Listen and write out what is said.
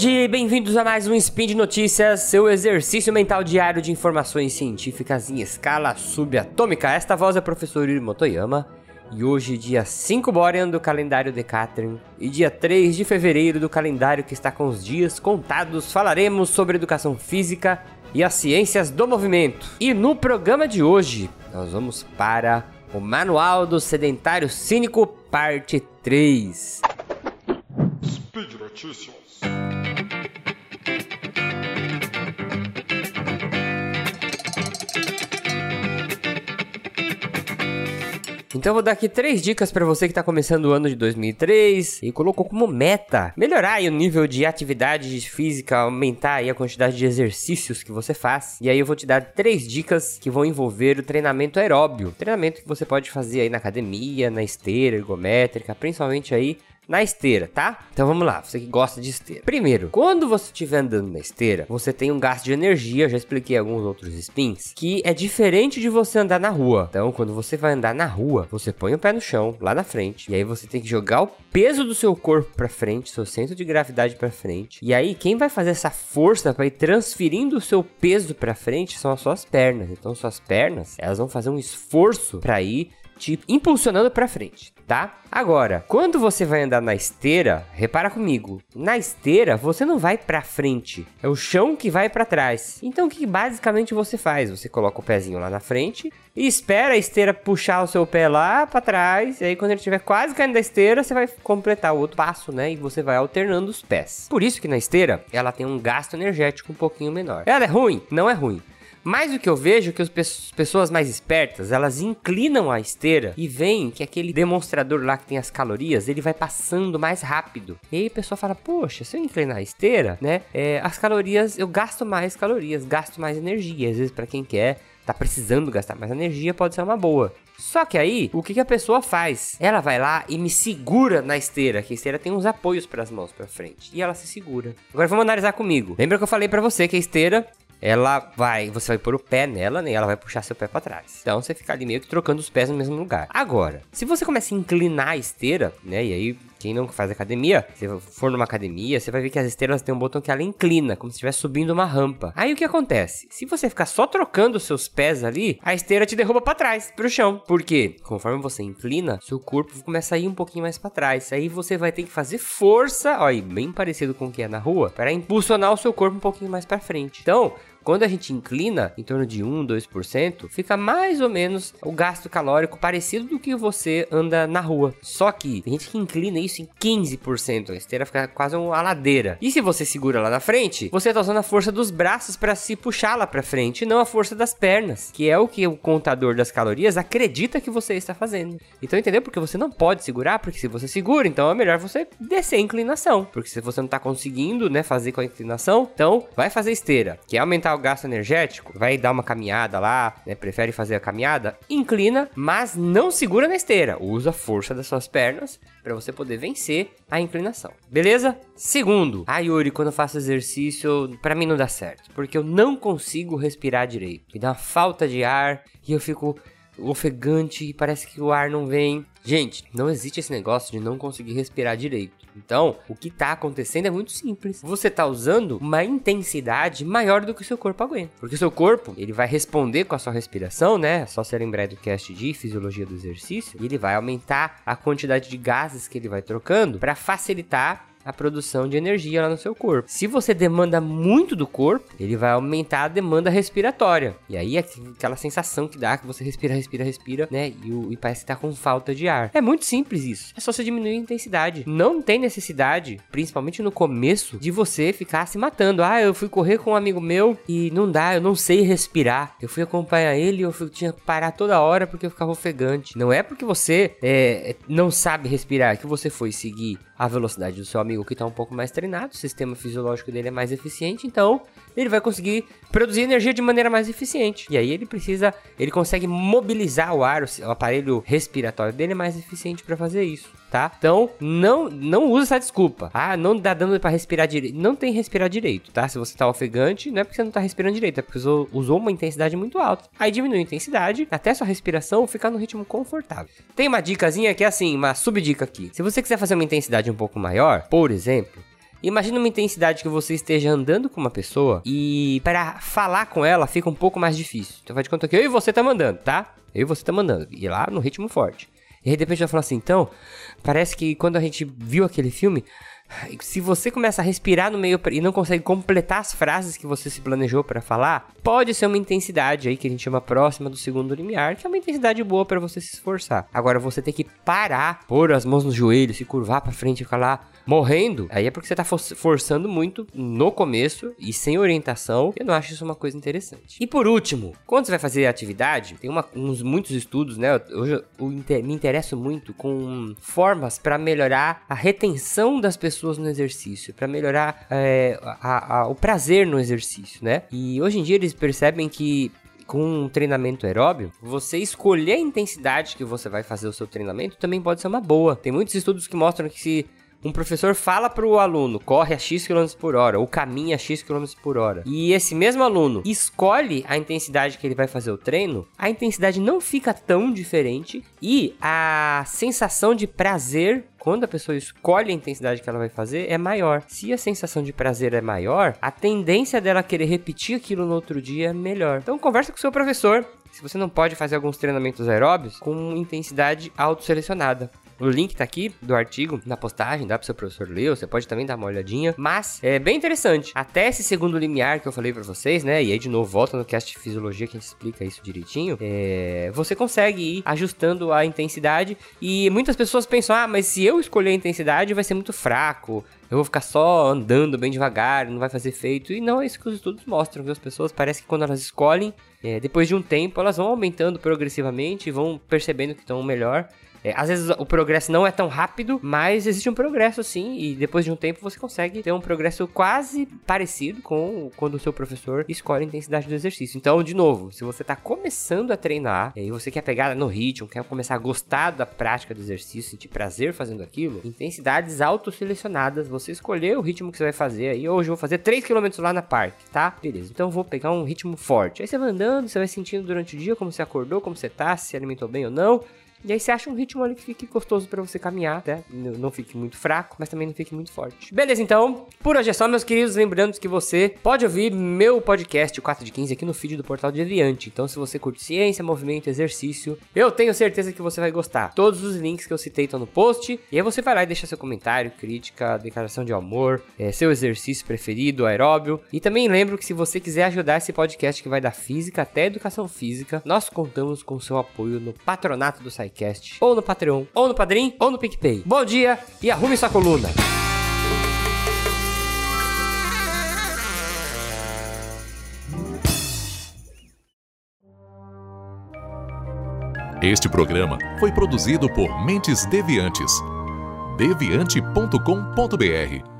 dia e bem-vindos a mais um Spin de Notícias, seu exercício mental diário de informações científicas em escala subatômica. Esta voz é o professor Yuri Motoyama e hoje, dia 5 Borean do calendário Decathlon e dia 3 de fevereiro do calendário que está com os dias contados, falaremos sobre educação física e as ciências do movimento. E no programa de hoje, nós vamos para o Manual do Sedentário Cínico, parte 3. Speed Notícias. Então eu vou dar aqui três dicas para você que está começando o ano de 2003 e colocou como meta melhorar o nível de atividade física, aumentar a quantidade de exercícios que você faz. E aí eu vou te dar três dicas que vão envolver o treinamento aeróbio, treinamento que você pode fazer aí na academia, na esteira ergométrica, principalmente aí na esteira, tá? Então vamos lá, você que gosta de esteira. Primeiro, quando você estiver andando na esteira, você tem um gasto de energia, já expliquei alguns outros spins, que é diferente de você andar na rua. Então, quando você vai andar na rua, você põe o pé no chão, lá na frente, e aí você tem que jogar o peso do seu corpo para frente, seu centro de gravidade para frente. E aí, quem vai fazer essa força para ir transferindo o seu peso para frente são as suas pernas. Então, suas pernas, elas vão fazer um esforço para ir te impulsionando para frente, tá? Agora, quando você vai andar na esteira, repara comigo, na esteira você não vai para frente, é o chão que vai para trás. Então o que basicamente você faz? Você coloca o pezinho lá na frente e espera a esteira puxar o seu pé lá para trás, e aí quando ele estiver quase caindo da esteira, você vai completar o outro passo, né? E você vai alternando os pés. Por isso que na esteira ela tem um gasto energético um pouquinho menor. Ela é ruim? Não é ruim. Mas o que eu vejo é que as pessoas mais espertas, elas inclinam a esteira e veem que aquele demonstrador lá que tem as calorias, ele vai passando mais rápido. E aí a pessoa fala, poxa, se eu inclinar a esteira, né, é, as calorias, eu gasto mais calorias, gasto mais energia. Às vezes para quem quer, tá precisando gastar mais energia, pode ser uma boa. Só que aí, o que, que, a pessoa faz? Ela vai lá e me segura na esteira, que a esteira tem uns apoios para as mãos para frente, e ela se segura. Agora vamos analisar comigo. Lembra que eu falei para você que a esteira ela vai, você vai pôr o pé nela, né? Ela vai puxar seu pé para trás. Então você fica ali meio que trocando os pés no mesmo lugar. Agora, se você começa a inclinar a esteira, né? E aí quem não faz academia, se for numa academia, você vai ver que as esteiras têm um botão que ela inclina, como se estivesse subindo uma rampa. Aí o que acontece? Se você ficar só trocando seus pés ali, a esteira te derruba para trás, pro chão. Por quê? Conforme você inclina, seu corpo começa a ir um pouquinho mais para trás. Aí você vai ter que fazer força, e bem parecido com o que é na rua, para impulsionar o seu corpo um pouquinho mais para frente. Então, quando a gente inclina em torno de 1, 2%, fica mais ou menos o gasto calórico parecido do que você anda na rua. Só que tem gente que inclina isso em 15%, a esteira fica quase uma ladeira. E se você segura lá na frente, você tá usando a força dos braços para se puxar lá para frente, não a força das pernas, que é o que o contador das calorias acredita que você está fazendo. Então entendeu? Porque você não pode segurar, porque se você segura, então é melhor você descer a inclinação, porque se você não tá conseguindo, né, fazer com a inclinação, então vai fazer esteira, que é aumentar o gasto energético, vai dar uma caminhada lá, né, prefere fazer a caminhada, inclina, mas não segura na esteira, usa a força das suas pernas para você poder vencer a inclinação. Beleza? Segundo, a Yuri, quando eu faço exercício, para mim não dá certo, porque eu não consigo respirar direito. Me dá uma falta de ar e eu fico ofegante parece que o ar não vem. Gente, não existe esse negócio de não conseguir respirar direito. Então, o que está acontecendo é muito simples. Você está usando uma intensidade maior do que o seu corpo aguenta. Porque o seu corpo, ele vai responder com a sua respiração, né? É só se lembrar do cast de fisiologia do exercício, e ele vai aumentar a quantidade de gases que ele vai trocando para facilitar a produção de energia lá no seu corpo. Se você demanda muito do corpo, ele vai aumentar a demanda respiratória. E aí é aquela sensação que dá que você respira, respira, respira, né? E, e parece que tá com falta de ar. É muito simples isso. É só você diminuir a intensidade. Não tem necessidade, principalmente no começo, de você ficar se matando. Ah, eu fui correr com um amigo meu e não dá, eu não sei respirar. Eu fui acompanhar ele e eu fui, tinha que parar toda hora porque eu ficava ofegante. Não é porque você é, não sabe respirar que você foi seguir a velocidade do seu amigo que está um pouco mais treinado, o sistema fisiológico dele é mais eficiente, então ele vai conseguir produzir energia de maneira mais eficiente. E aí ele precisa, ele consegue mobilizar o ar, o aparelho respiratório dele é mais eficiente para fazer isso, tá? Então, não não usa essa desculpa. Ah, não dá dando para respirar direito. Não tem respirar direito, tá? Se você tá ofegante, não é porque você não tá respirando direito, é porque usou, usou uma intensidade muito alta. Aí diminui a intensidade até sua respiração ficar no ritmo confortável. Tem uma dicasinha que é assim, uma subdica aqui. Se você quiser fazer uma intensidade um pouco maior, por exemplo, Imagina uma intensidade que você esteja andando com uma pessoa e para falar com ela fica um pouco mais difícil. Então faz de conta que eu e você tá mandando, tá? Eu e você tá mandando. E lá no ritmo forte. E aí de repente vai falar assim, então, parece que quando a gente viu aquele filme, se você começa a respirar no meio e não consegue completar as frases que você se planejou para falar, pode ser uma intensidade aí que a gente chama próxima do segundo limiar, que é uma intensidade boa para você se esforçar. Agora você tem que parar, pôr as mãos nos joelhos, se curvar para frente e ficar lá morrendo, aí é porque você tá forçando muito no começo e sem orientação. Eu não acho isso uma coisa interessante. E por último, quando você vai fazer atividade, tem uma, uns muitos estudos, né? Hoje eu me interesso muito com formas para melhorar a retenção das pessoas no exercício, para melhorar é, a, a, o prazer no exercício, né? E hoje em dia eles percebem que com um treinamento aeróbio, você escolher a intensidade que você vai fazer o seu treinamento também pode ser uma boa. Tem muitos estudos que mostram que se um professor fala para o aluno, corre a X km por hora, ou caminha a X km por hora, e esse mesmo aluno escolhe a intensidade que ele vai fazer o treino, a intensidade não fica tão diferente e a sensação de prazer quando a pessoa escolhe a intensidade que ela vai fazer, é maior. Se a sensação de prazer é maior, a tendência dela querer repetir aquilo no outro dia é melhor. Então conversa com o seu professor. Se você não pode fazer alguns treinamentos aeróbios com intensidade autoselecionada. O link tá aqui do artigo na postagem, dá pro seu professor ler, você pode também dar uma olhadinha. Mas é bem interessante. Até esse segundo limiar que eu falei para vocês, né? E aí, de novo, volta no cast de fisiologia que a gente explica isso direitinho. É, você consegue ir ajustando a intensidade. E muitas pessoas pensam: ah, mas se eu escolher a intensidade, vai ser muito fraco eu vou ficar só andando bem devagar, não vai fazer efeito. E não é isso que os estudos mostram, viu? As pessoas parece que quando elas escolhem, é, depois de um tempo, elas vão aumentando progressivamente e vão percebendo que estão melhor. É, às vezes o progresso não é tão rápido, mas existe um progresso sim, e depois de um tempo você consegue ter um progresso quase parecido com quando o seu professor escolhe a intensidade do exercício. Então, de novo, se você está começando a treinar e você quer pegar no ritmo, quer começar a gostar da prática do exercício, sentir prazer fazendo aquilo, intensidades autoselecionadas, você escolher o ritmo que você vai fazer aí. Hoje eu vou fazer 3 km lá na parque, tá? Beleza. Então eu vou pegar um ritmo forte. Aí você vai andando, você vai sentindo durante o dia como você acordou, como você tá, se alimentou bem ou não. E aí você acha um ritmo ali que fique gostoso para você caminhar, né? Não fique muito fraco, mas também não fique muito forte. Beleza, então, por hoje é só, meus queridos. Lembrando que você pode ouvir meu podcast, o 4 de 15, aqui no feed do Portal de Aviante. Então, se você curte ciência, movimento, exercício, eu tenho certeza que você vai gostar. Todos os links que eu citei estão no post. E aí você vai lá e deixa seu comentário, crítica, declaração de amor, é, seu exercício preferido, aeróbio. E também lembro que se você quiser ajudar esse podcast que vai da física até educação física, nós contamos com seu apoio no patronato do site SciCast, ou no Patreon, ou no Padrim, ou no PicPay. Bom dia e arrume sua coluna. Este programa foi produzido por Mentes Deviantes. deviante.com.br